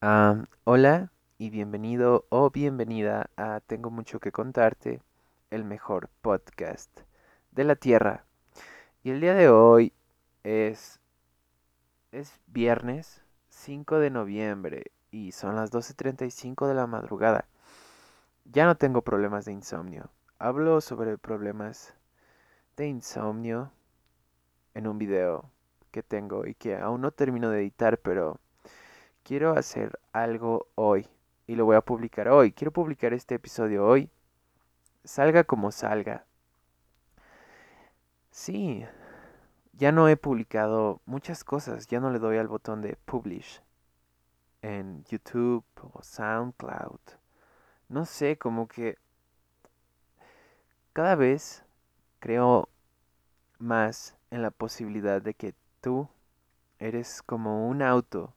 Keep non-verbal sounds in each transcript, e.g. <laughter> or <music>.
Hola y bienvenido o bienvenida a Tengo mucho que contarte, el mejor podcast de la Tierra. Y el día de hoy es, es viernes 5 de noviembre y son las 12.35 de la madrugada. Ya no tengo problemas de insomnio. Hablo sobre problemas de insomnio en un video que tengo y que aún no termino de editar, pero quiero hacer algo hoy y lo voy a publicar hoy. Quiero publicar este episodio hoy. Salga como salga. Sí, ya no he publicado muchas cosas. Ya no le doy al botón de publish en YouTube o SoundCloud. No sé, como que cada vez creo más en la posibilidad de que tú eres como un auto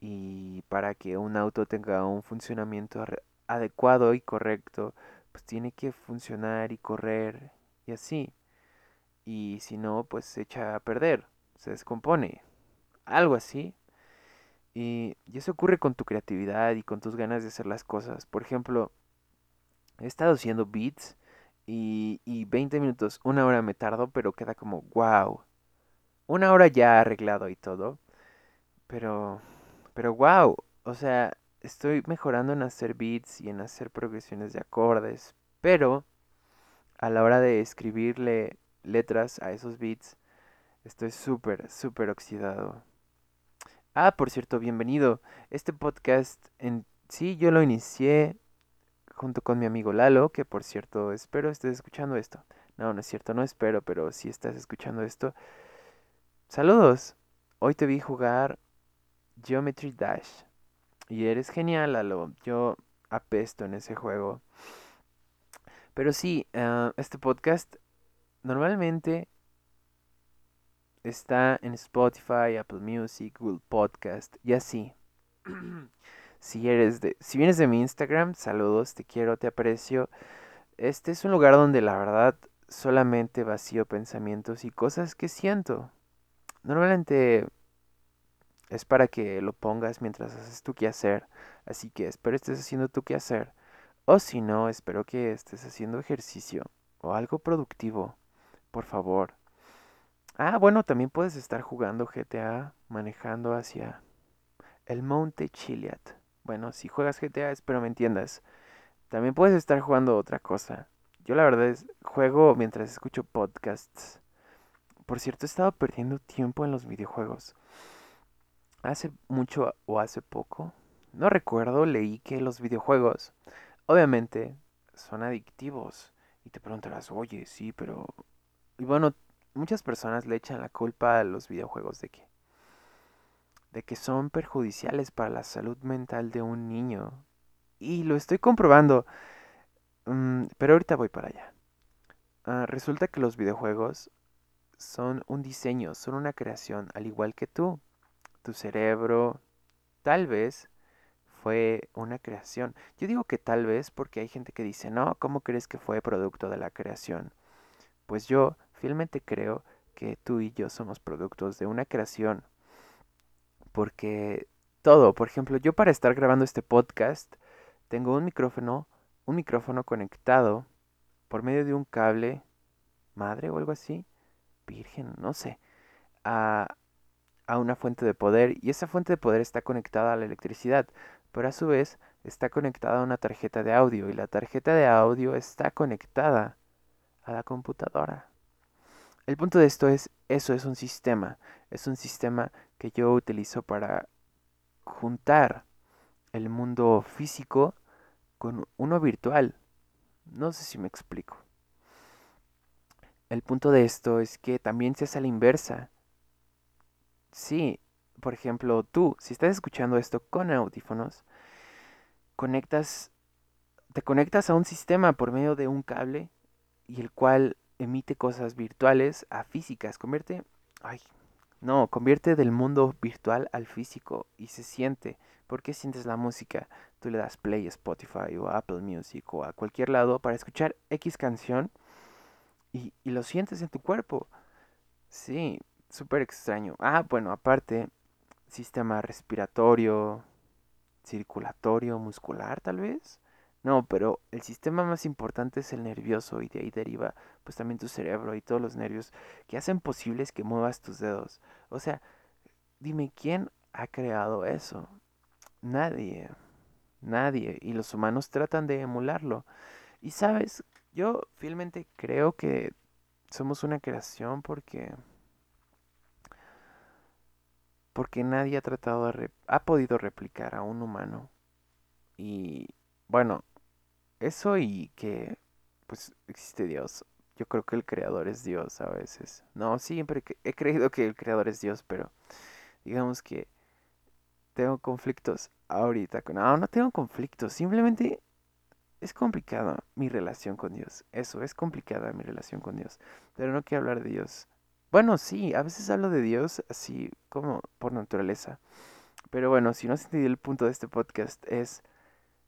y para que un auto tenga un funcionamiento adecuado y correcto, pues tiene que funcionar y correr y así. Y si no, pues se echa a perder, se descompone, algo así. Y, eso ocurre con tu creatividad y con tus ganas de hacer las cosas. Por ejemplo, he estado haciendo beats y, y 20 minutos, una hora me tardo, pero queda como wow. Una hora ya arreglado y todo. Pero pero wow, o sea, estoy mejorando en hacer beats y en hacer progresiones de acordes, pero a la hora de escribirle letras a esos beats, estoy súper, súper oxidado. Ah, por cierto, bienvenido. Este podcast sí yo lo inicié junto con mi amigo Lalo, que por cierto espero estés escuchando esto. No, no es cierto, no espero, pero si estás escuchando esto, saludos. Hoy te vi jugar Geometry Dash. Y eres genial, Lalo. Yo apesto en ese juego. Pero sí, uh, este podcast normalmente está en Spotify, Apple Music, Google Podcast y así. <clears throat> si eres de, si vienes de mi Instagram, saludos, te quiero, te aprecio. Este es un lugar donde la verdad solamente vacío pensamientos y cosas que siento. Normalmente es para que lo pongas mientras haces tu quehacer. Así que espero estés haciendo tu quehacer. O si no, espero que estés haciendo ejercicio o algo productivo. Por favor. Ah, bueno, también puedes estar jugando GTA manejando hacia el Monte Chiliad. Bueno, si juegas GTA, espero me entiendas. También puedes estar jugando otra cosa. Yo la verdad es juego mientras escucho podcasts. Por cierto, he estado perdiendo tiempo en los videojuegos. Hace mucho o hace poco, no recuerdo, leí que los videojuegos, obviamente, son adictivos. Y te preguntarás, oye, sí, pero... Y bueno, muchas personas le echan la culpa a los videojuegos de que... De que son perjudiciales para la salud mental de un niño. Y lo estoy comprobando. Mm, pero ahorita voy para allá. Ah, resulta que los videojuegos son un diseño, son una creación, al igual que tú tu cerebro, tal vez fue una creación. Yo digo que tal vez porque hay gente que dice, no, ¿cómo crees que fue producto de la creación? Pues yo fielmente creo que tú y yo somos productos de una creación. Porque todo, por ejemplo, yo para estar grabando este podcast, tengo un micrófono, un micrófono conectado por medio de un cable madre o algo así, virgen, no sé, a, a una fuente de poder y esa fuente de poder está conectada a la electricidad, pero a su vez está conectada a una tarjeta de audio y la tarjeta de audio está conectada a la computadora. El punto de esto es, eso es un sistema, es un sistema que yo utilizo para juntar el mundo físico con uno virtual. No sé si me explico. El punto de esto es que también se hace a la inversa. Sí, por ejemplo, tú, si estás escuchando esto con audífonos, conectas, te conectas a un sistema por medio de un cable y el cual emite cosas virtuales a físicas, convierte, ay, no, convierte del mundo virtual al físico y se siente. ¿Por qué sientes la música? Tú le das play a Spotify o Apple Music o a cualquier lado para escuchar X canción y lo sientes en tu cuerpo. Sí, súper extraño. Ah, bueno, aparte, sistema respiratorio, circulatorio muscular tal vez. No, pero el sistema más importante es el nervioso y de ahí deriva pues también tu cerebro y todos los nervios que hacen posibles que muevas tus dedos. O sea, dime quién ha creado eso. Nadie. Nadie. Y los humanos tratan de emularlo. Y sabes, yo fielmente creo que somos una creación porque porque nadie ha tratado ha podido replicar a un humano. Y bueno, eso y que pues existe Dios. Yo creo que el creador es Dios a veces. No, siempre he creído que el creador es Dios, pero digamos que tengo conflictos ahorita. No, no tengo conflictos, simplemente es complicada mi relación con Dios. Eso, es complicada mi relación con Dios. Pero no quiero hablar de Dios. Bueno, sí, a veces hablo de Dios así como por naturaleza. Pero bueno, si no has entendido el punto de este podcast es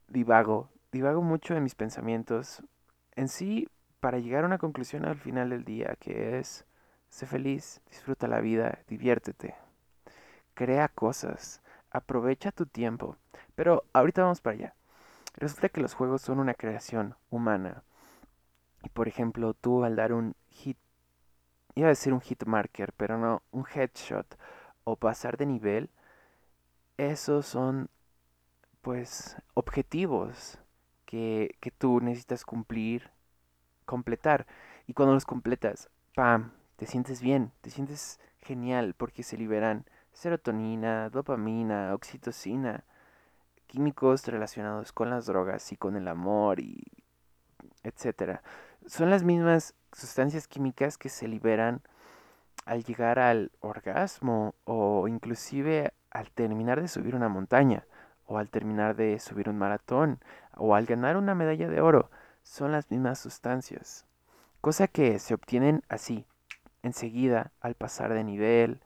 divago. Divago mucho en mis pensamientos. En sí, para llegar a una conclusión al final del día, que es, sé feliz, disfruta la vida, diviértete. Crea cosas, aprovecha tu tiempo. Pero ahorita vamos para allá. Resulta que los juegos son una creación humana. Y por ejemplo, tú al dar un hit, iba a decir un hit marker, pero no, un headshot o pasar de nivel, esos son pues objetivos que, que tú necesitas cumplir, completar. Y cuando los completas, ¡pam! Te sientes bien, te sientes genial porque se liberan serotonina, dopamina, oxitocina, químicos relacionados con las drogas y con el amor y etcétera. Son las mismas sustancias químicas que se liberan al llegar al orgasmo o inclusive al terminar de subir una montaña o al terminar de subir un maratón o al ganar una medalla de oro. Son las mismas sustancias. Cosa que se obtienen así, enseguida, al pasar de nivel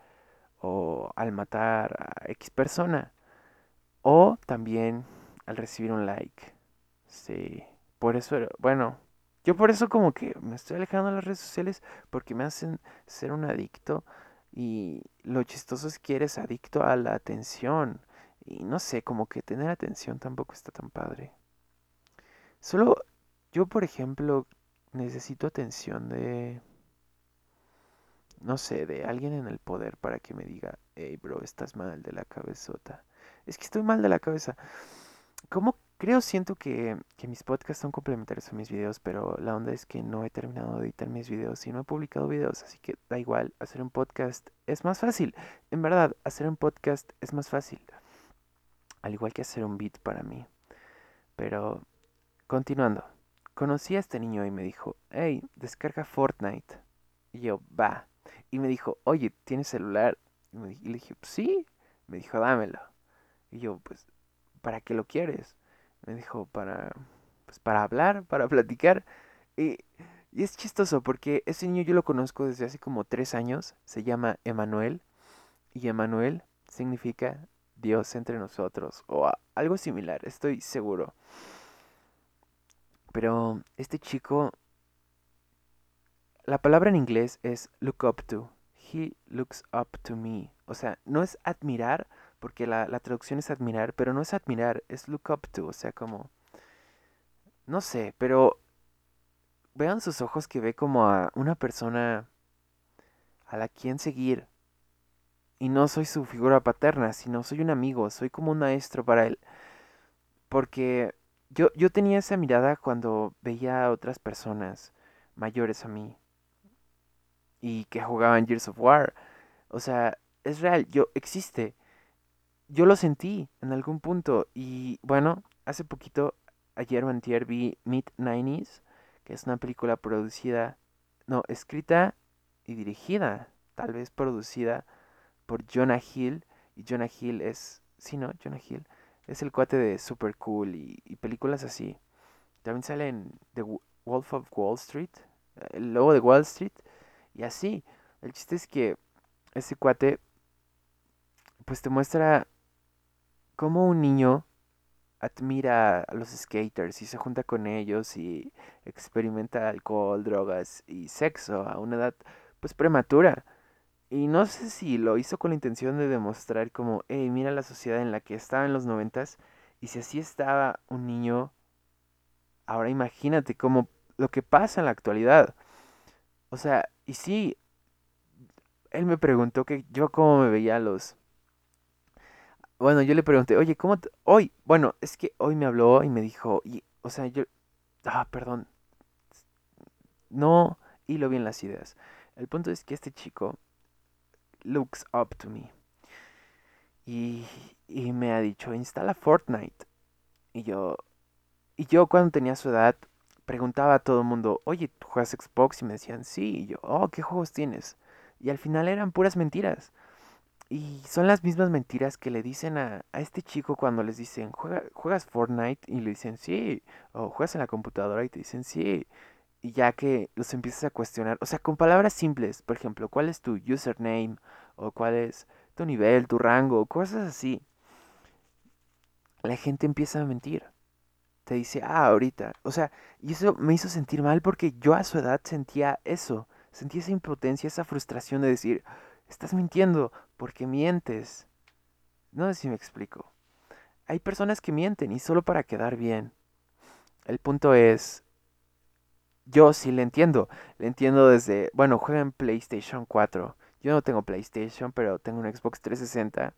o al matar a X persona. O también al recibir un like. Sí. Por eso, bueno, yo por eso como que me estoy alejando de las redes sociales porque me hacen ser un adicto. Y lo chistoso es que eres adicto a la atención. Y no sé, como que tener atención tampoco está tan padre. Solo yo, por ejemplo, necesito atención de... No sé, de alguien en el poder para que me diga, hey bro, estás mal de la cabezota es que estoy mal de la cabeza. Como creo, siento que, que, mis podcasts son complementarios a mis videos, pero la onda es que no he terminado de editar mis videos y no he publicado videos, así que da igual, hacer un podcast es más fácil. En verdad, hacer un podcast es más fácil. Al igual que hacer un beat para mí. Pero, continuando. Conocí a este niño y me dijo, hey, descarga Fortnite. Y yo, va. Y me dijo, oye, ¿tienes celular? Y, me, y le dije, sí. Me dijo, dámelo. Y yo, pues, ¿para qué lo quieres? Me dijo, para, pues, para hablar, para platicar. Y, y es chistoso porque ese niño yo lo conozco desde hace como tres años. Se llama Emanuel. Y Emanuel significa Dios entre nosotros. O algo similar, estoy seguro. Pero este chico, la palabra en inglés es look up to. He looks up to me. O sea, no es admirar, porque la, la traducción es admirar, pero no es admirar, es look up to, o sea, como... No sé, pero vean sus ojos que ve como a una persona a la quien seguir. Y no soy su figura paterna, sino soy un amigo, soy como un maestro para él. Porque yo, yo tenía esa mirada cuando veía a otras personas mayores a mí y que jugaban Gears of War. O sea, es real, yo existe yo lo sentí en algún punto. Y bueno, hace poquito, ayer o antier, vi Mid 90s, que es una película producida, no, escrita y dirigida, tal vez producida por Jonah Hill. Y Jonah Hill es, sí, ¿no? Jonah Hill es el cuate de Super Cool y, y películas así. También sale en The Wolf of Wall Street, el lobo de Wall Street, y así. El chiste es que ese cuate, pues te muestra cómo un niño admira a los skaters y se junta con ellos y experimenta alcohol, drogas y sexo a una edad pues prematura. Y no sé si lo hizo con la intención de demostrar como, hey, mira la sociedad en la que estaba en los noventas Y si así estaba un niño, ahora imagínate cómo lo que pasa en la actualidad. O sea, y sí, él me preguntó que yo cómo me veía los... Bueno, yo le pregunté, oye, ¿cómo hoy? Bueno, es que hoy me habló y me dijo, y, o sea, yo... Ah, perdón. No hilo bien las ideas. El punto es que este chico looks up to me. Y, y me ha dicho, instala Fortnite. Y yo, y yo cuando tenía su edad, preguntaba a todo el mundo, oye, ¿tú juegas Xbox? Y me decían, sí. Y yo, oh, ¿qué juegos tienes? Y al final eran puras mentiras. Y son las mismas mentiras que le dicen a, a este chico cuando les dicen, ¿juegas Fortnite? Y le dicen, sí. O juegas en la computadora y te dicen, sí. Y ya que los empiezas a cuestionar, o sea, con palabras simples, por ejemplo, ¿cuál es tu username? O cuál es tu nivel, tu rango, cosas así. La gente empieza a mentir. Te dice, ah, ahorita. O sea, y eso me hizo sentir mal porque yo a su edad sentía eso. Sentía esa impotencia, esa frustración de decir, estás mintiendo porque mientes. No sé si me explico. Hay personas que mienten y solo para quedar bien. El punto es, yo sí le entiendo. Le entiendo desde, bueno, juega en PlayStation 4. Yo no tengo PlayStation, pero tengo un Xbox 360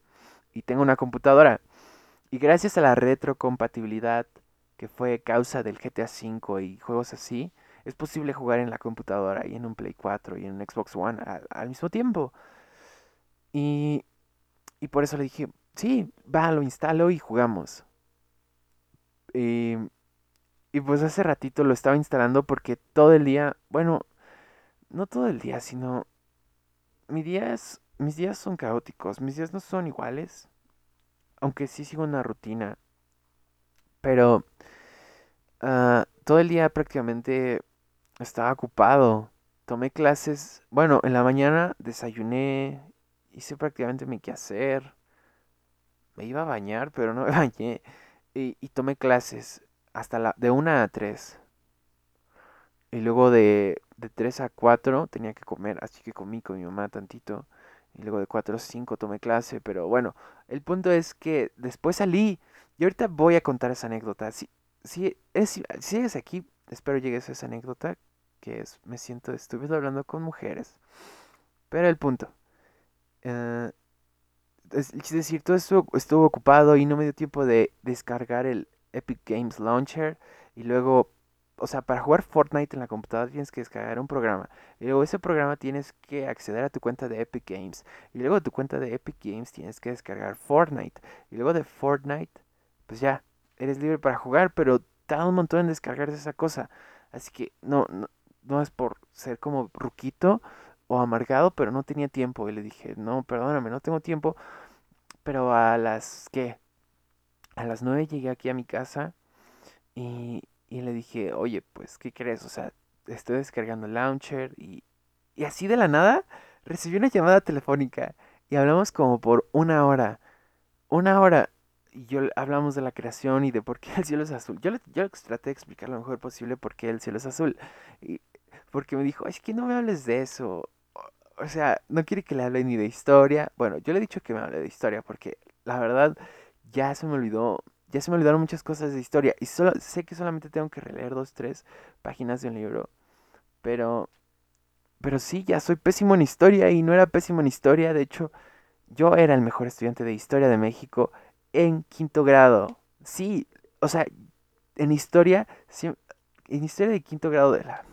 y tengo una computadora. Y gracias a la retrocompatibilidad que fue causa del GTA V y juegos así, es posible jugar en la computadora y en un Play 4 y en un Xbox One al, mismo tiempo. Y, y por eso le dije, sí, va, lo instalo y jugamos. Y, y pues hace ratito lo estaba instalando porque todo el día, bueno, no todo el día, sino mis días, son caóticos, mis días no son iguales, aunque sí sigo una rutina, pero uh, todo el día prácticamente estaba ocupado. Tomé clases, bueno, en la mañana desayuné, hice prácticamente mi quehacer, me iba a bañar, pero no me <laughs> bañé, y, tomé clases hasta la, de una a tres. Y luego de, de 3 a 4 tenía que comer, así que comí con mi mamá tantito. Y luego de 4 a 5 tomé clase, pero bueno, el punto es que después salí. Y ahorita voy a contar esa anécdota. Si, si, es, sigues aquí, espero llegues a esa anécdota, que es, me siento estúpido hablando con mujeres. Pero el punto. Eh, es, decir, todo esto estuvo ocupado y no me dio tiempo de descargar el Epic Games Launcher. Y luego o sea, para jugar Fortnite en la computadora tienes que descargar un programa. Y luego ese programa tienes que acceder a tu cuenta de Epic Games. Y luego de tu cuenta de Epic Games tienes que descargar Fortnite. Y luego de Fortnite, pues ya, eres libre para jugar, pero tarda un montón en descargarse esa cosa. Así que no, no, no es por ser como ruquito o amargado, pero no tenía tiempo. Y le dije, no, perdóname, no tengo tiempo. Pero a las, ¿qué? A las 9 llegué aquí a mi casa y, y le dije, oye, pues, ¿qué crees? O sea, estoy descargando el launcher y, y así de la nada recibí una llamada telefónica y hablamos como por una hora. Una hora. Y yo hablamos de la creación y de por qué el cielo es azul. Yo, yo traté de explicar lo mejor posible por qué el cielo es azul. Y porque me dijo, es que no me hables de eso. O sea, no quiere que le hable ni de historia. Bueno, yo le he dicho que me hable de historia porque la verdad ya se me olvidó ya se me olvidaron muchas cosas de historia. Y solo, sé que solamente tengo que releer dos, tres páginas de un libro. Pero, pero sí, ya soy pésimo en historia y no era pésimo en historia. De hecho, yo era el mejor estudiante de historia de México en quinto grado. Sí, o sea, en historia, en historia de quinto grado de la,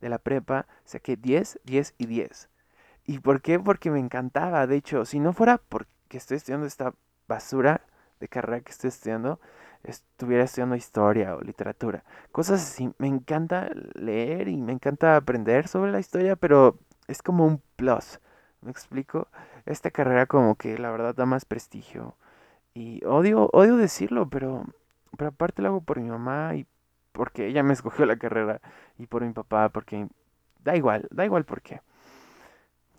de la prepa, saqué 10, 10 y 10. ¿Y por qué? Porque me encantaba. De hecho, si no fuera porque estoy estudiando esta basura, de carrera que estoy estudiando, estuviera estudiando historia o literatura. Cosas así. Me encanta leer y me encanta aprender sobre la historia, pero es como un plus. ¿Me explico? Esta carrera como que la verdad da más prestigio. Y odio, odio decirlo, pero, pero aparte lo hago por mi mamá y porque ella me escogió la carrera y por mi papá, porque da igual, da igual por qué.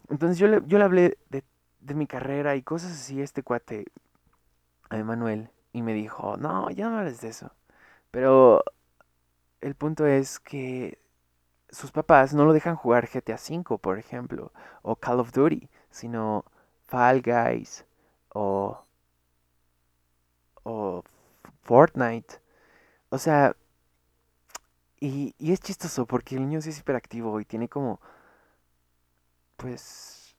Entonces yo le, yo le hablé de, de mi carrera y cosas así, este cuate a Emanuel y me dijo, no, ya no hables de eso. Pero el punto es que sus papás no lo dejan jugar GTA V, por ejemplo, o Call of Duty, sino Fall Guys o, o Fortnite. O sea, y, y es chistoso porque el niño sí es hiperactivo y tiene como, pues,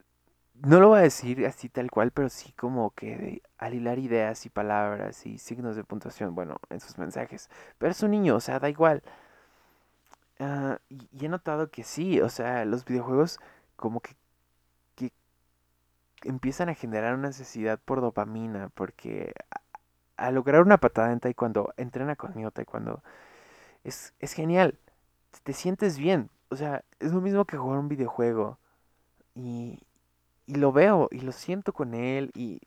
no lo voy a decir así tal cual, pero sí como que al hilar ideas y palabras y signos de puntuación, bueno, en sus mensajes. Pero es un niño, o sea, da igual. Ah, y, he notado que sí, o sea, los videojuegos como que, empiezan a generar una necesidad por dopamina, porque a, lograr una patada en taekwondo, entrena conmigo taekwondo, es, es genial, te sientes bien, o sea, es lo mismo que jugar un videojuego. Y, y lo veo y lo siento con él y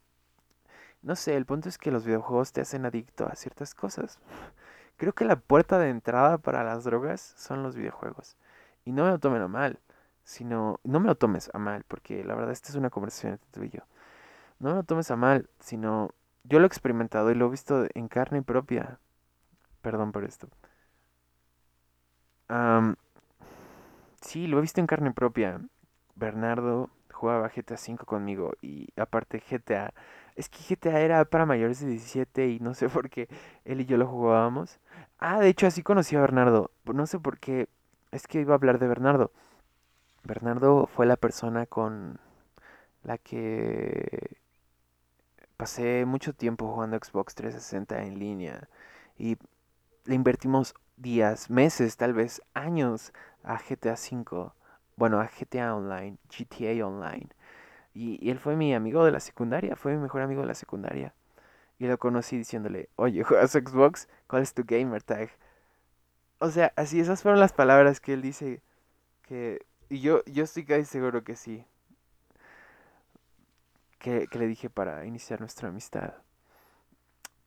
no sé, el punto es que los videojuegos te hacen adicto a ciertas cosas. <laughs> Creo que la puerta de entrada para las drogas son los videojuegos. Y no me lo tomen a mal, sino no me lo tomes a mal, porque la verdad esta es una conversación entre tú y yo. No me lo tomes a mal, sino yo lo he experimentado y lo he visto en carne propia. Perdón por esto. sí, lo he visto en carne propia. Bernardo jugaba GTA V conmigo y aparte GTA, es que GTA era para mayores de 17 y no sé por qué él y yo lo jugábamos. Ah, de hecho así conocí a Bernardo, no sé por qué, es que iba a hablar de Bernardo. Bernardo fue la persona con la que pasé mucho tiempo jugando Xbox 360 en línea y le invertimos días, meses, tal vez años a GTA V bueno, a GTA Online, GTA Online. Y, él fue mi amigo de la secundaria, fue mi mejor amigo de la secundaria. Y lo conocí diciéndole, oye, <laughs> ¿juegas Xbox? ¿Cuál es tu gamer tag? O sea, así esas fueron las palabras que él dice que... Y yo, yo estoy casi seguro que sí. Que, que le dije para iniciar nuestra amistad.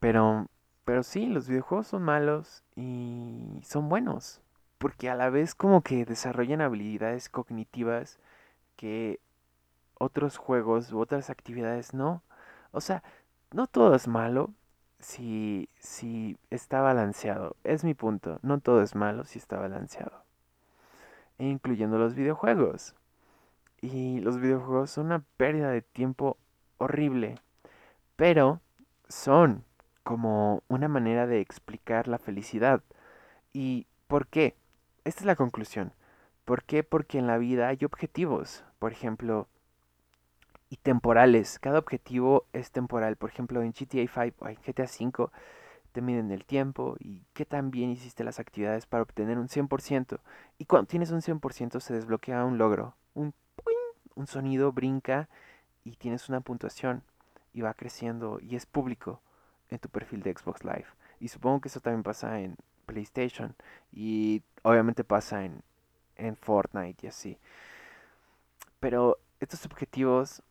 Pero, pero sí, los videojuegos son malos y son buenos porque a la vez como que desarrollan habilidades cognitivas que otros juegos u otras actividades no. O sea, no todo es malo si, si está balanceado. Es mi punto. No todo es malo si está balanceado. Incluyendo los videojuegos. Y los videojuegos son una pérdida de tiempo horrible. Pero son como una manera de explicar la felicidad. ¿Y por qué? Esta es la conclusión. ¿Por qué? Porque en la vida hay objetivos, por ejemplo, y temporales. Cada objetivo es temporal. Por ejemplo, en GTA 5 o en GTA 5 te miden el tiempo y qué tan bien hiciste las actividades para obtener un 100%. Y cuando tienes un 100% se desbloquea un logro. Un, un sonido brinca y tienes una puntuación y va creciendo y es público en tu perfil de Xbox Live. Y supongo que eso también pasa en PlayStation. Y obviamente pasa en, en Fortnite y así. Pero estos objetivos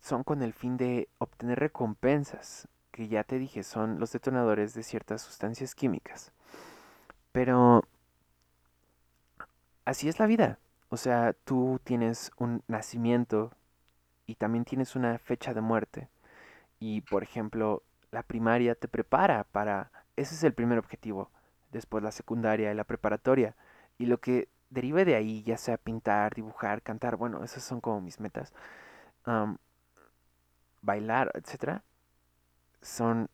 son con el fin de obtener recompensas, que ya te dije, son los detonadores de ciertas sustancias químicas. Pero así es la vida. O sea, tú tienes un nacimiento y también tienes una fecha de muerte. Y por ejemplo, la primaria te prepara para ese es el primer objetivo. Después la secundaria y la preparatoria. Y lo que derive de ahí, ya sea pintar, dibujar, cantar, bueno, esas son como mis metas. bailar, etcétera, son,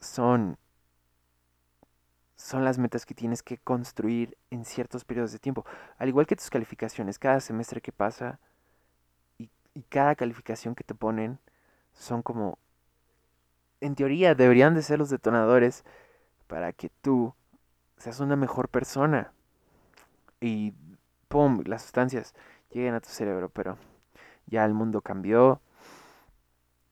son, son las metas que tienes que construir en ciertos periodos de tiempo. Al igual que tus calificaciones, cada semestre que pasa y, y cada calificación que te ponen son como, en teoría, deberían de ser los detonadores para que tú seas una mejor persona. Y ¡pum! Las sustancias lleguen a tu cerebro, pero ya el mundo cambió.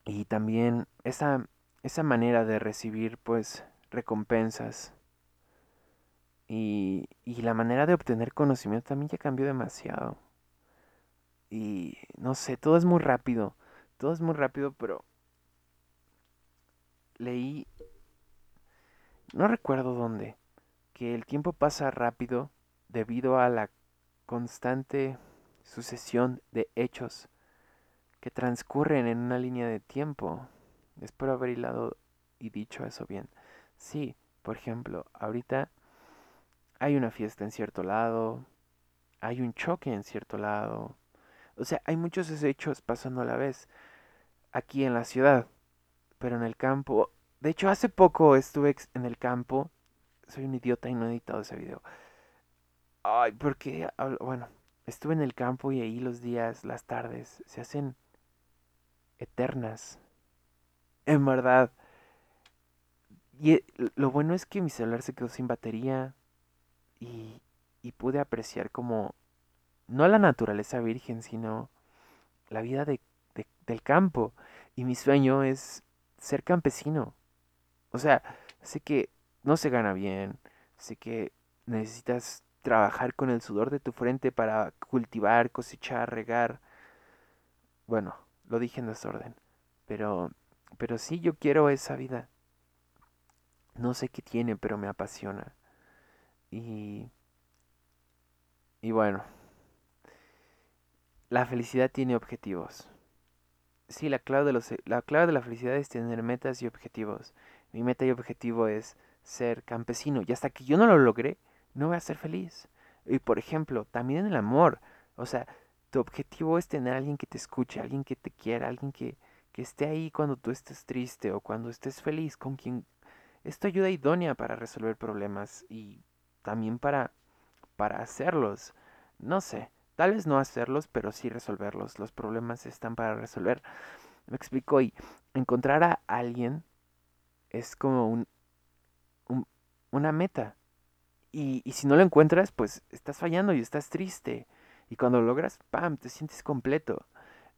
Y también esa, esa manera de recibir pues recompensas y, y la manera de obtener conocimiento también ya cambió demasiado. Y no sé, todo es muy rápido. Todo es muy rápido, pero leí no recuerdo dónde, que el tiempo pasa rápido debido a la constante sucesión de hechos que transcurren en una línea de tiempo. Espero haber hilado y dicho eso bien. Sí, por ejemplo, ahorita hay una fiesta en cierto lado, hay un choque en cierto lado. O sea, hay muchos hechos pasando a la vez aquí en la ciudad, pero en el campo De hecho, hace poco estuve en el campo. Soy un idiota y no he editado ese video. Ay, porque, bueno, estuve en el campo y ahí los días, las tardes, se hacen eternas. <laughs> En verdad. Y eh, lo bueno es que mi celular se quedó sin batería y, pude apreciar como, no la naturaleza virgen, sino la vida de, del campo. Y mi sueño es ser campesino. O sea, sé que no se gana bien, sé que necesitas trabajar con el sudor de tu frente para cultivar, cosechar, regar. Bueno, lo dije en desorden, pero pero sí yo quiero esa vida. No sé qué tiene, pero me apasiona. Y y bueno, la felicidad tiene objetivos. Sí, la clave, de los, la clave de la felicidad es tener metas y objetivos. Mi meta y objetivo es ser campesino. Y hasta que yo no lo logre, no voy a ser feliz. Y por ejemplo, también en el amor. O sea, tu objetivo es tener a alguien que te escuche, alguien que te quiera, alguien que, que esté ahí cuando tú estés triste o cuando estés feliz, con quien... Esto ayuda idónea para resolver problemas y también para, para hacerlos. No sé, Tal vez no hacerlos, pero sí resolverlos. Los problemas están para resolver. Me explico y encontrar a alguien es como un, una meta. Y, y, si no lo encuentras, pues estás fallando y estás triste. Y cuando lo logras, ¡pam!, te sientes completo.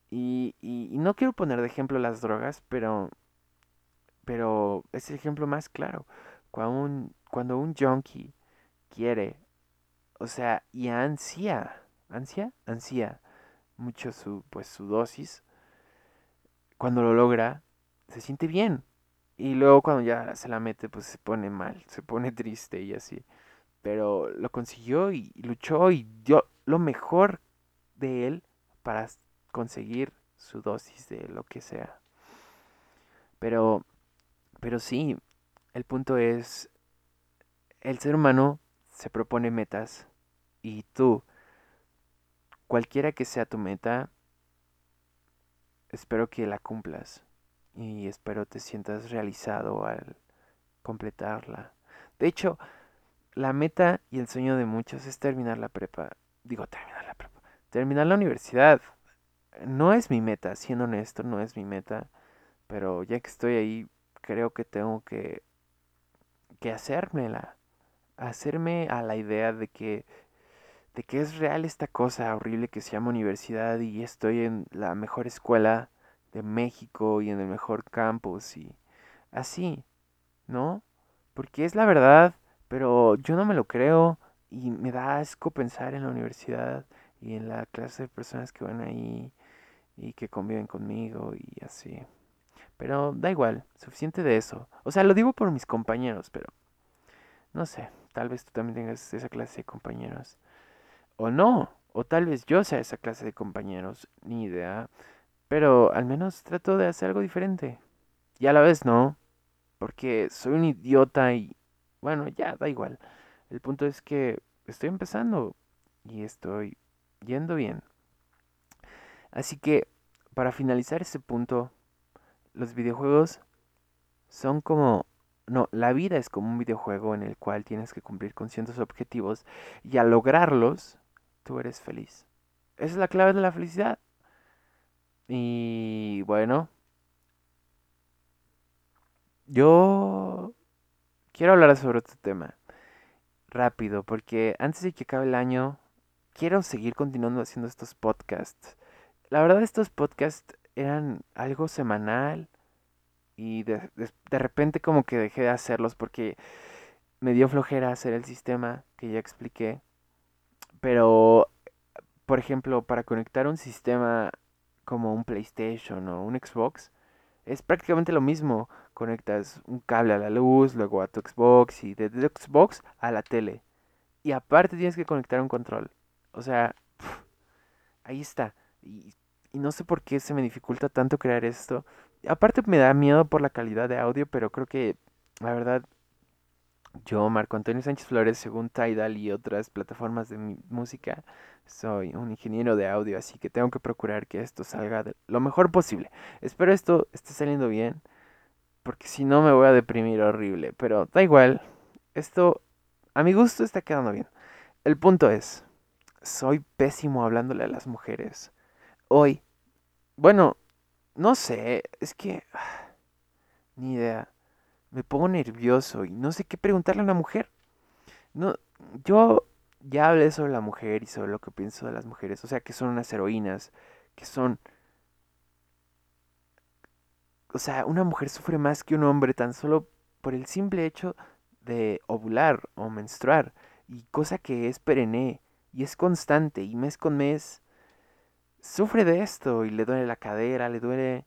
Y, y, no quiero poner de ejemplo las drogas, pero, pero es el ejemplo más claro. Cuando un, cuando un junkie quiere, o sea, y ansía ansia, ansía mucho su, pues, su dosis, cuando lo logra, se siente bien. Y luego cuando ya se la mete, pues se pone mal, se pone <laughs> triste y así. Pero lo consiguió y, luchó y dio lo mejor de él para conseguir su dosis de lo que sea. Pero, pero sí, el punto es, el ser humano se propone metas y tú Cualquiera que sea tu meta, espero que la cumplas y espero te sientas realizado al completarla. De hecho, la meta y el sueño de muchos es terminar la prepa. Digo, terminar la prepa. Terminar la universidad. No es mi meta, siendo honesto, no es mi meta. Pero ya que estoy ahí, creo que tengo que, que hacérmela. Hacerme a la idea de que de que es real esta cosa horrible que se llama universidad y estoy en la mejor escuela de México y en el mejor campus y así, ¿no? Porque es la verdad, pero yo no me lo creo y me da asco pensar en la universidad y en la clase de personas que van ahí y que conviven conmigo y así. Pero da igual, suficiente de eso. O sea, lo digo por mis compañeros, pero no sé, tal vez tú también tengas esa clase de compañeros. O no, o tal vez yo sea esa clase de compañeros, ni idea. Pero al menos trato de hacer algo diferente. Y a la vez no, porque soy un idiota y bueno, ya da igual. El punto es que estoy empezando y estoy yendo bien. Así que, para finalizar ese punto, los videojuegos son como... No, la vida es como un videojuego en el cual tienes que cumplir con ciertos objetivos y al lograrlos tú eres feliz. Esa es la clave de la felicidad. Y bueno, yo quiero hablar sobre este tema rápido, porque antes de que acabe el año, quiero seguir continuando haciendo estos podcasts. La verdad, estos podcasts eran algo semanal y de, de repente como que dejé de hacerlos porque me dio flojera hacer el sistema que ya expliqué. Pero, por ejemplo, para conectar un sistema como un PlayStation o un Xbox, es prácticamente lo mismo. Conectas un cable a la luz, luego a tu Xbox y de tu Xbox a la tele. Y aparte tienes que conectar un control. O sea, <sighs> ahí está. Y, y, no sé por qué se me dificulta tanto crear esto. Aparte me da miedo por la calidad de audio, pero creo que la verdad yo, Marco Antonio Sánchez Flores, según Tidal y otras plataformas de música, soy un ingeniero de audio, así que tengo que procurar que esto salga lo mejor posible. Espero esto esté saliendo bien, porque si no me voy a deprimir horrible. Pero da igual. Esto, a mi gusto, está quedando bien. El punto es, soy pésimo hablándole a las mujeres. Hoy, bueno, no sé, es que... Ni idea. Me pongo nervioso y no sé qué preguntarle a una mujer. No, yo ya hablé sobre la mujer y sobre lo que pienso de las mujeres. O sea, que son unas heroínas, que son... O sea, una mujer sufre más que un hombre tan solo por el simple hecho de ovular o menstruar. Y cosa que es perenne y es constante y mes con mes sufre de esto y le duele la cadera, le duele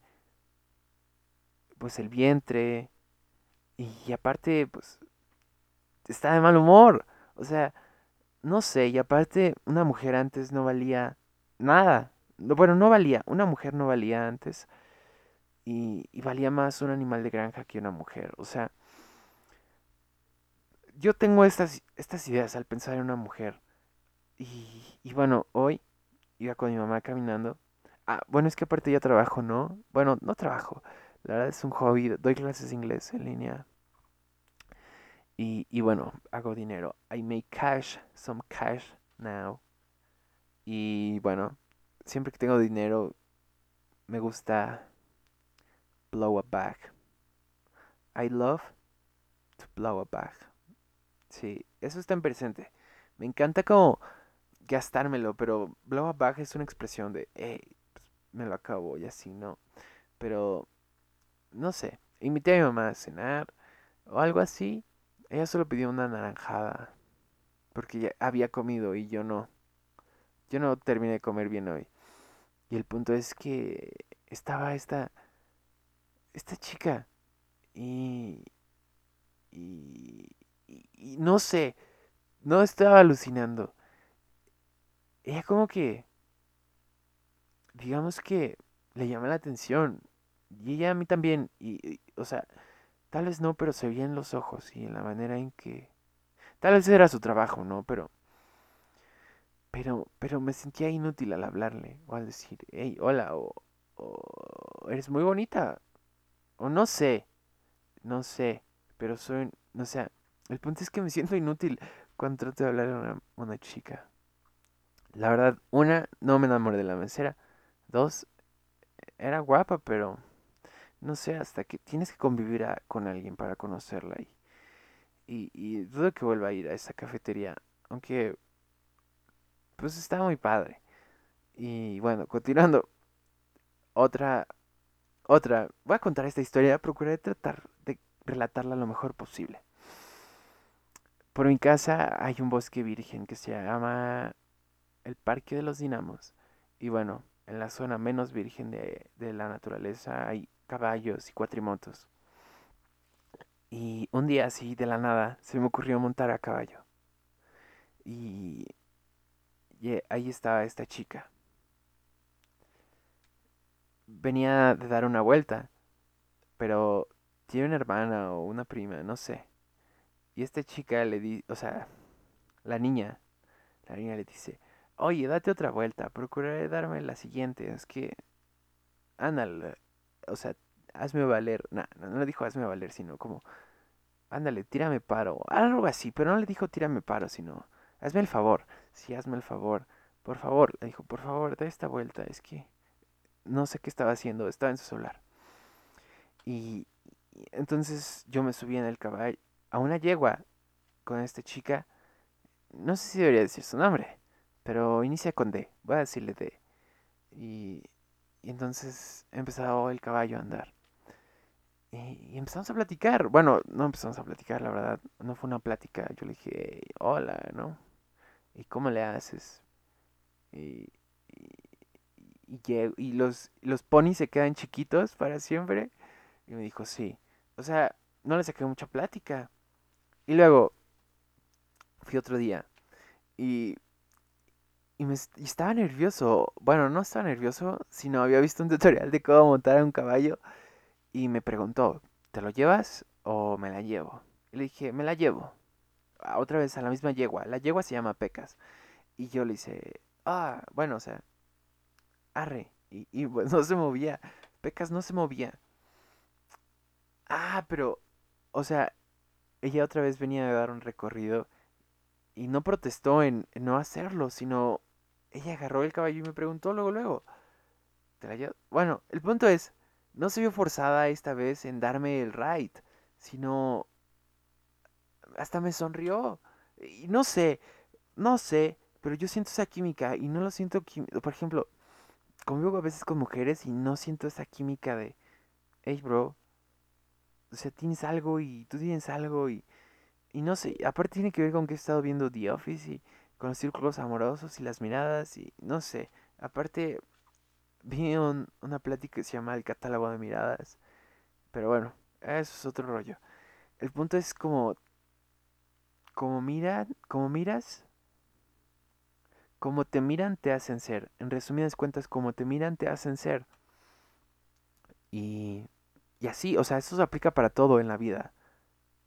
pues el vientre y aparte pues está de mal humor. O sea, no sé, y aparte una mujer antes no valía nada. Bueno, no valía, una mujer no valía antes y, valía más un animal de granja que una mujer. O sea, yo tengo estas, estas ideas al pensar en una mujer. Y, y bueno, hoy iba con mi mamá caminando. Ah, bueno, es que aparte ya trabajo, ¿no? Bueno, no trabajo. La verdad es un hobby. Doy clases de inglés en línea. Y, y bueno, hago dinero. I make cash, some cash now. Y bueno, siempre que tengo dinero, me gusta blow a bag. I love to blow a bag. Sí, eso está en presente. Me encanta como gastármelo, pero blow a bag es una expresión de, hey, pues, me lo acabo y así, ¿no? Pero, no sé, invité a mi mamá a cenar o algo así. Ella solo pidió una naranjada porque ya había comido y yo no. Yo no terminé de comer bien hoy. Y el punto es que estaba esta esta chica y y, y no sé, no estaba alucinando ella como que, digamos que le llama la atención. Y ella a mí también. Y, o sea, tal vez no, pero se veía en los ojos y en la manera en que... Tal vez era su trabajo, ¿no? Pero... Pero, pero me sentía inútil al hablarle o al decir, hey, hola, o, o eres muy bonita, o no sé, no sé, pero soy, no sé, el punto es que me siento inútil cuando trato de hablar a una, una chica. La verdad, una, no me enamoré de la mesera. Dos, era guapa, pero no sé, hasta que tienes que convivir con alguien para conocerla. Y, y, dudo que vuelva a ir a esa cafetería, aunque pues está muy padre. Y bueno, continuando. Otra, otra, voy a contar esta historia, procuraré tratar de relatarla lo mejor posible. Por mi casa hay un bosque virgen que se llama el Parque de los Dinamos. Y bueno, en la zona menos virgen de, la naturaleza hay caballos y cuatrimotos. Y un día así, de la nada, se me ocurrió montar a caballo. Y, ahí estaba esta chica. Venía de dar una vuelta, pero tiene una hermana o una prima, no sé. Y esta chica le di, o sea, la niña, la niña le dice, Oye, date otra vuelta, procuraré darme la siguiente. Es que, ándale, o sea, hazme valer. No, no le dijo hazme valer, sino como, ándale, tírame paro. Algo así, pero no le dijo tírame paro, sino, hazme el favor. Sí, hazme el favor. Por favor, le dijo, por favor, da esta vuelta. Es que no sé qué estaba haciendo, estaba en su celular. Y, y entonces yo me subí en el caballo a una yegua con esta chica. No sé si debería decir su nombre. Pero inicia con D. Voy a decirle D. Y, y entonces empezó el caballo a andar. Y, empezamos a platicar. Bueno, no empezamos a platicar, la verdad. No fue una plática. Yo le dije, hola, ¿no? ¿Y cómo le haces? Y, y, y, los, los ponis se quedan chiquitos para siempre. Y me dijo, sí. O sea, no le saqué mucha plática. Y luego, fui otro día. Y y, me, estaba nervioso. Bueno, no estaba nervioso, sino había visto un tutorial de cómo montar a un caballo. Y me preguntó, ¿te lo llevas o me la llevo? Y le dije, me la llevo. otra vez a la misma yegua. La yegua se llama Pecas. Y yo le hice, ah, bueno, o sea, arre. Y, y pues <laughs> no se movía. Pecas no se movía. Ah, pero, o sea, ella otra vez venía a dar un recorrido y no protestó en, no hacerlo, sino ella agarró el caballo y me preguntó luego, luego, ¿te Bueno, el punto es, no se vio forzada esta vez en darme el ride, sino hasta me sonrió. Y no sé, no sé, pero yo siento esa química y no lo siento, por ejemplo, convivo a veces con mujeres y no siento esa química de, hey bro, o sea, tienes algo y tú tienes algo y, y no sé, aparte tiene que ver con que he estado viendo The Office y con los círculos amorosos y las miradas y no sé, aparte vi una plática que se llama el catálogo de miradas, pero bueno, eso es otro rollo. El punto es como, como miran, como miras, como te miran te hacen ser. En resumidas cuentas, como te miran te hacen ser. Y, y así, o sea, eso se aplica para todo en la vida.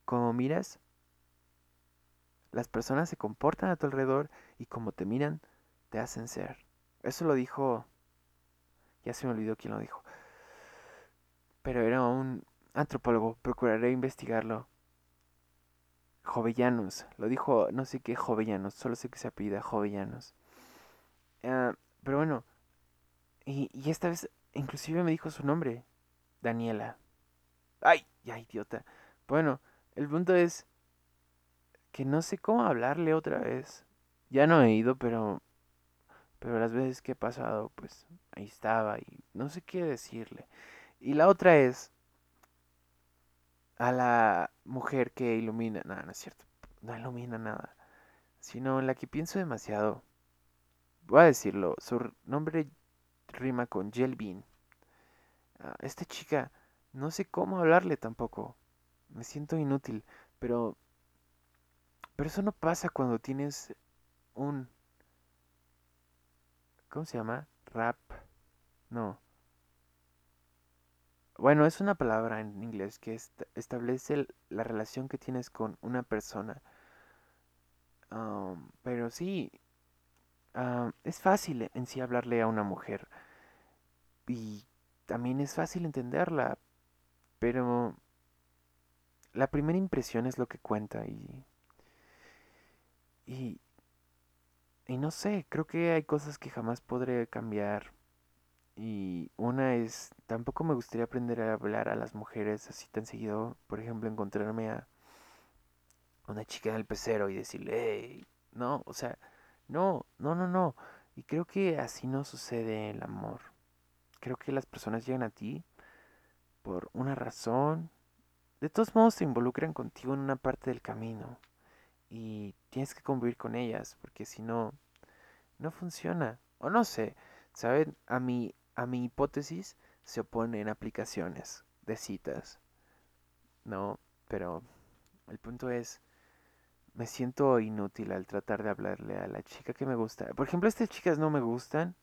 Como miras, las personas se comportan a tu alrededor y como te miran, te hacen ser. Eso lo dijo... Ya se me olvidó quién lo dijo. Pero era un antropólogo. Procuraré investigarlo. Jovellanos. Lo dijo no sé qué Jovellanos. Solo sé que se apellida Jovellanos. Ah, pero bueno. Y, y esta vez inclusive me dijo su nombre. Daniela. Ay, ya idiota. Bueno, el punto es que no sé cómo hablarle otra vez. Ya no he ido, pero pero las veces que he pasado, pues ahí estaba y no sé qué decirle. Y la otra es a la mujer que ilumina, nada, no es cierto, no ilumina nada, sino en la que pienso demasiado. Voy a decirlo, su nombre rima con Jelvin. Ah, esta chica, no sé cómo hablarle tampoco. Me siento inútil, pero... Pero eso no pasa cuando tienes un... ¿Cómo se llama? Rap. No. Bueno, es una palabra en inglés que establece la relación que tienes con una persona. pero sí, es fácil en sí hablarle a una mujer. Y también es fácil entenderla, pero la primera impresión es lo que cuenta y, y, y no sé, creo que hay cosas que jamás podré cambiar. Y una es, tampoco me gustaría aprender a hablar a las mujeres así tan seguido. Por ejemplo, encontrarme a una chica en el pecero y decirle, hey, no, o sea, no, no, no, no. Y creo que así no sucede el amor. Creo que las personas llegan a ti por una razón. De todos modos se involucran contigo en una parte del camino. Y tienes que convivir con ellas, porque si no, no funciona. O no sé, ¿saben? A mi, a mi hipótesis se oponen aplicaciones de citas. No, pero el punto es, me siento inútil al tratar de hablarle a la chica que me gusta. Por ejemplo, estas chicas no me gustan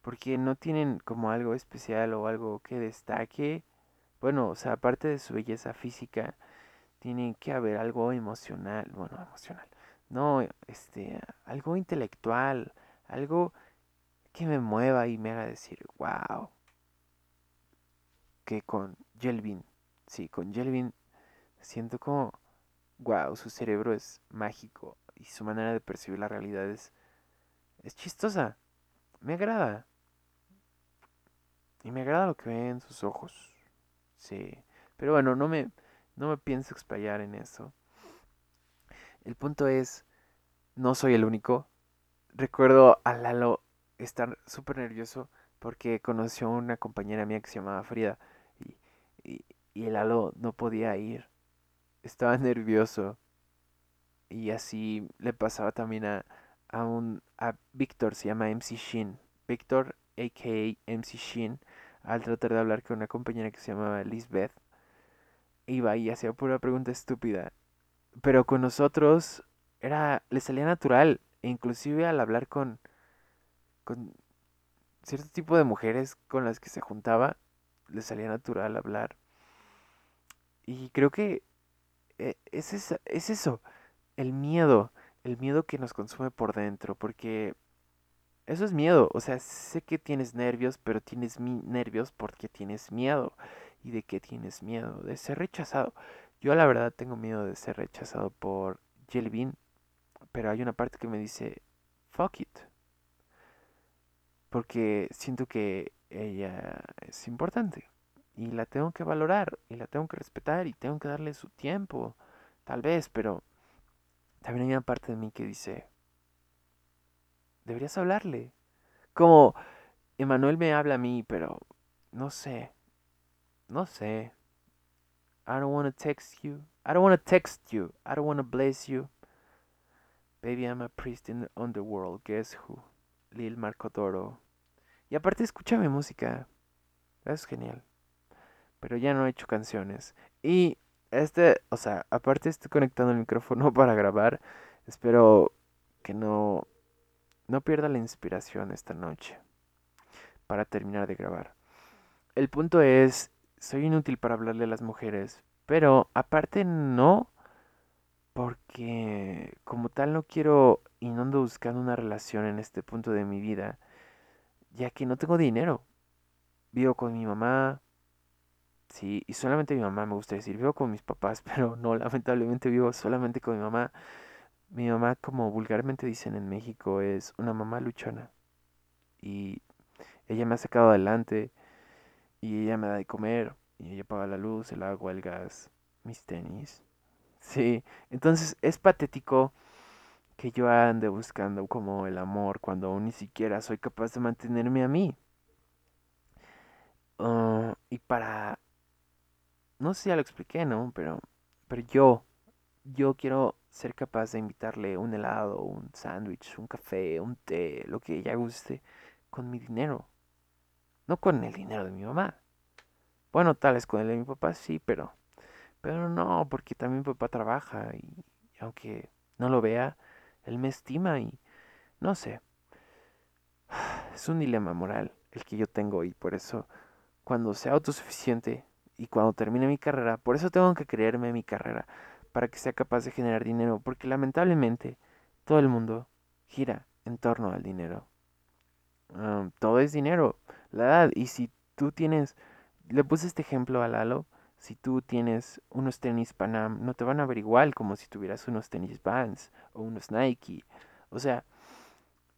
porque no tienen como algo especial o algo que destaque. Bueno, o sea, aparte de su belleza física, tiene que haber algo emocional, bueno, emocional, no, este, algo intelectual, algo que me mueva y me haga decir, wow, que con Jelvin, sí, con Jelvin siento como, wow, su cerebro es mágico y su manera de percibir la realidad es, es chistosa, me agrada. Y me agrada lo que ve en sus ojos. Sí. Pero bueno, no me, no me pienso explayar en eso. El punto es, no soy el único. Recuerdo a Lalo estar súper nervioso porque conoció a una compañera mía que se llamaba Frida y, y, y Lalo no podía ir. Estaba <laughs> nervioso. Y así le pasaba también a, a un a Víctor, se llama MC Shin. Víctor, a.k.a. MC Shin al tratar de hablar con una compañera que se llamaba Lisbeth, iba y hacía pura pregunta estúpida. Pero con nosotros era, le salía natural, e inclusive al hablar con, con cierto tipo de mujeres con las que se juntaba, le salía natural hablar. Y creo que eh, es, es eso, el miedo, el miedo que nos consume por dentro, porque eso es miedo. O sea, sé que tienes nervios, pero tienes nervios porque tienes miedo. Y de qué tienes miedo, de ser rechazado. Yo la verdad tengo miedo de ser rechazado por Jelly Bean, pero hay una parte que me dice, fuck it. Porque siento que ella es importante y la tengo que valorar y la tengo que respetar y tengo que darle su tiempo, tal vez, pero también hay una parte de mí que dice, deberías hablarle. Como Emanuel me habla a mí, pero no sé, no sé. I don't want to text you. I don't want to text you. I don't want to bless you. Baby, I'm a priest in the underworld. Guess who? Lil Marco Toro. Y aparte, escúchame música. Es genial pero ya no he hecho canciones. Y este, o sea, aparte estoy conectando el micrófono <laughs> para grabar. Espero que no, no pierda la inspiración esta noche para terminar de grabar. El punto es, soy inútil para hablarle a las mujeres, pero aparte no, porque como tal no quiero y no ando buscando una relación en este punto de mi vida, ya que no tengo dinero. Vivo con mi mamá, Sí, y solamente mi mamá me gusta decir, vivo con mis papás, <laughs> pero no, lamentablemente vivo solamente con mi mamá. Mi mamá, como vulgarmente dicen en México, es una mamá luchona. Y ella me ha sacado adelante y ella me da de comer y ella paga la luz, el agua, el gas, mis tenis. Sí, entonces es patético que yo ande buscando como el amor cuando aún ni siquiera soy capaz de mantenerme a mí. Ah, y para no sé si ya lo expliqué, ¿no? Pero, pero yo, yo quiero ser capaz de invitarle un helado, un sándwich, un café, un té, lo que ella guste, con mi dinero. No con el dinero de mi mamá. Bueno, tal vez con el de mi papá sí, pero, pero no, porque también mi papá trabaja y, aunque no lo vea, él me estima y no sé. <sighs> Es un dilema moral el que yo tengo y por eso cuando sea autosuficiente y cuando termine mi carrera, por eso tengo que creerme mi carrera, para que sea capaz de generar dinero, porque lamentablemente todo el mundo gira en torno al dinero. todo es dinero, la edad, y si tú tienes, le puse este ejemplo a Lalo, si tú tienes unos tenis Panam, no te van a ver igual como si tuvieras unos tenis Vans o unos Nike. O sea,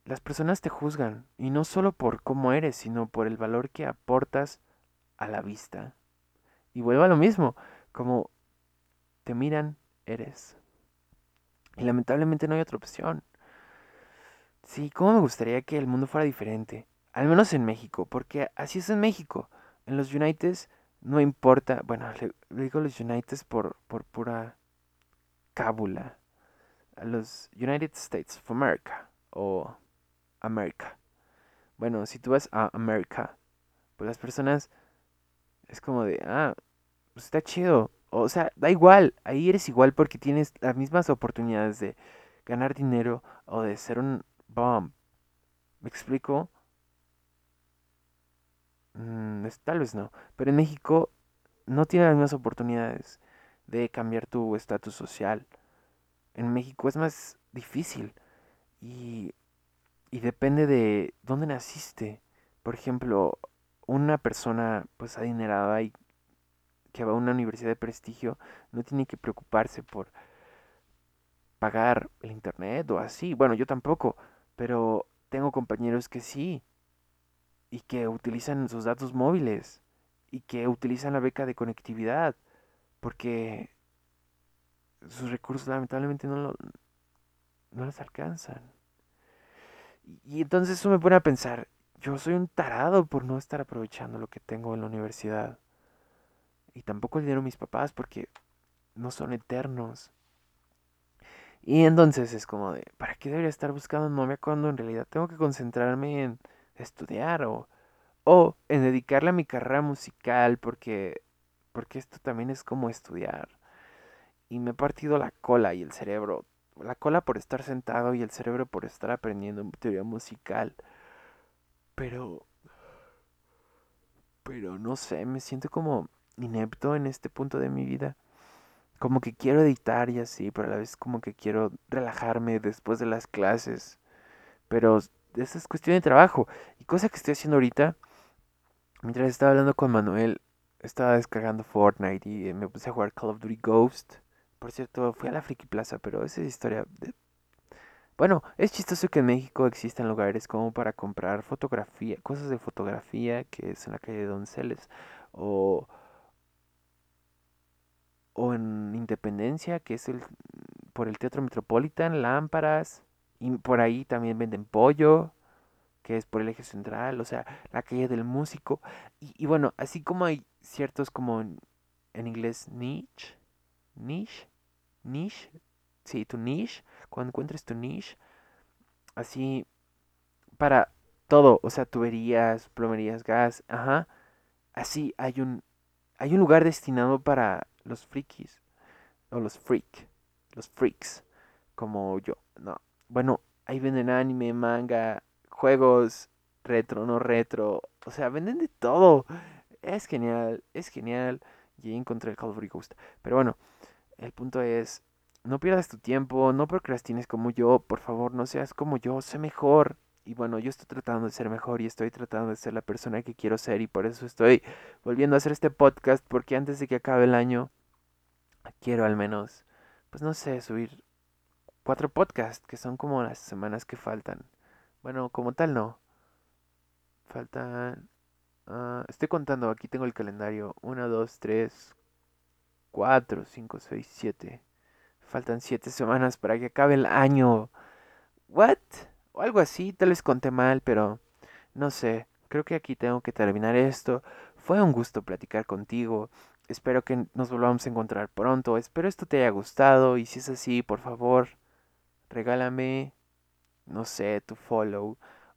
las personas te juzgan, y no solo por cómo eres, sino por el valor que aportas a la vista. Y vuelvo a lo mismo, como te miran, eres. Y lamentablemente no hay otra opción. Sí, ¿cómo me gustaría que el mundo fuera diferente? Al menos en México, porque así es en México. En los United no importa, bueno, le, digo los United por, por pura cábula. A los United States of America o America. Bueno, si tú vas a América, pues las personas es como de, ah, pues está chido. O sea, da igual, ahí eres igual porque tienes las mismas oportunidades de ganar dinero o de ser un bomb. ¿Me explico? Mm, tal vez no. Pero en México no tiene las mismas oportunidades de cambiar tu estatus social. En México es más difícil y, y depende de dónde naciste. Por ejemplo, una persona pues adinerada y que va a una universidad de prestigio no tiene que preocuparse por pagar el internet o así. Bueno, yo tampoco, pero tengo compañeros que sí y que utilizan sus datos móviles y que utilizan la beca de conectividad porque sus recursos lamentablemente no, lo, no les alcanzan. Y, entonces eso me pone a pensar, yo soy un tarado por no estar aprovechando lo que tengo en la universidad y tampoco el dinero mis papás porque no son eternos. Y entonces es como de, ¿para qué debería estar buscando novia cuando en realidad tengo que concentrarme en estudiar o, o en dedicarle a mi carrera musical porque, porque esto también es como estudiar? Y me he partido la cola y el cerebro. La cola por estar sentado y el cerebro por estar aprendiendo teoría musical. Pero... Pero no sé, me siento como inepto en este punto de mi vida. Como que quiero editar y así, pero a la vez como que quiero relajarme después de las clases. Pero esa es cuestión de trabajo. Y cosa que estoy haciendo ahorita, mientras estaba hablando con Manuel, estaba descargando Fortnite y me puse a jugar Call of Duty Ghost. Por cierto, fui a la Friki Plaza, pero esa es historia de... Bueno, es chistoso que en México existan lugares como para comprar fotografía, cosas de fotografía, que es en la calle de Donceles, o, o en Independencia, que es el por el Teatro Metropolitan, lámparas, y por ahí también venden pollo, que es por el eje central, o sea, la calle del músico. Y, bueno, así como hay ciertos como en, en inglés niche, niche, niche, sí, tu niche, cuando encuentres tu niche, así para todo, o sea, tuberías, plomerías, gas, ajá, así hay un, hay un lugar destinado para los frikis, o los freak, los freaks, como yo, no, bueno, ahí venden anime, manga, juegos retro, no retro, o sea, venden de todo. Es genial, es genial. Y encontré el Duty Ghost. Pero bueno, el punto es, no pierdas tu tiempo, no procrastines como yo, por favor, no seas como yo, sé mejor. Y bueno, yo estoy tratando de ser mejor y estoy tratando de ser la persona que quiero ser y por eso estoy volviendo a hacer este podcast porque antes de que acabe el año quiero al menos, pues no sé, subir cuatro podcasts que son como las semanas que faltan. Bueno, como tal no. Faltan... Uh, estoy contando, aquí tengo el calendario. 1, 2, 3, 4, 5, 6, 7. Faltan 7 semanas para que acabe el año. ¿What? O algo así, tal vez conté mal, pero no sé. Creo que aquí tengo que terminar esto. Fue un gusto platicar contigo. Espero que nos volvamos a encontrar pronto. Espero esto te haya gustado. Y si es así, por favor, regálame no sé, tu follow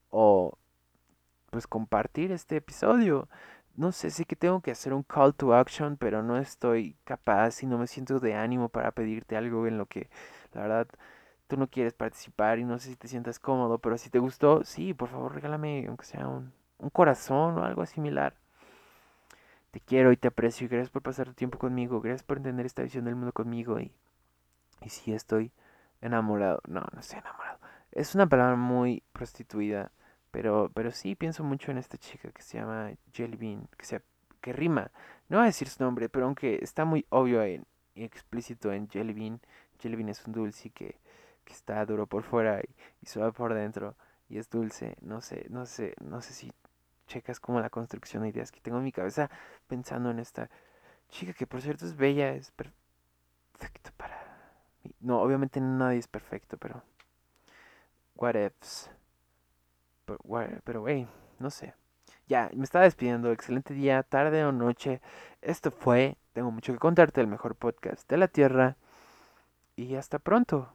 o pues compartir este episodio. No sé, sé que tengo que hacer un call to action, pero no estoy capaz y no me siento de ánimo para pedirte algo en lo que la verdad tú no quieres participar y no sé si te sientas cómodo, pero si te gustó, sí, por favor regálame aunque sea un, un corazón o algo similar. Te quiero y te aprecio y gracias por pasar tu tiempo conmigo, gracias por entender esta visión del mundo conmigo y, y sí estoy enamorado, no, no estoy enamorado es una palabra muy prostituida, pero, pero sí pienso mucho en esta chica que se llama Jelly Bean, que, se, que rima. No voy a decir su nombre, pero aunque está muy obvio y explícito en Jelly Bean, Jelly Bean es un dulce que, que está duro por fuera y, y, suave por dentro y es dulce. No sé, no sé, no sé si checas como la construcción de ideas que tengo en mi cabeza pensando en esta chica que por cierto es bella, es perfecto para. No, obviamente nadie es perfecto, pero what ifs. Pero, hey, no sé. Ya, me estaba despidiendo. Excelente día, tarde o noche. Esto fue, tengo mucho que contarte, el mejor podcast de la Tierra. Y hasta pronto.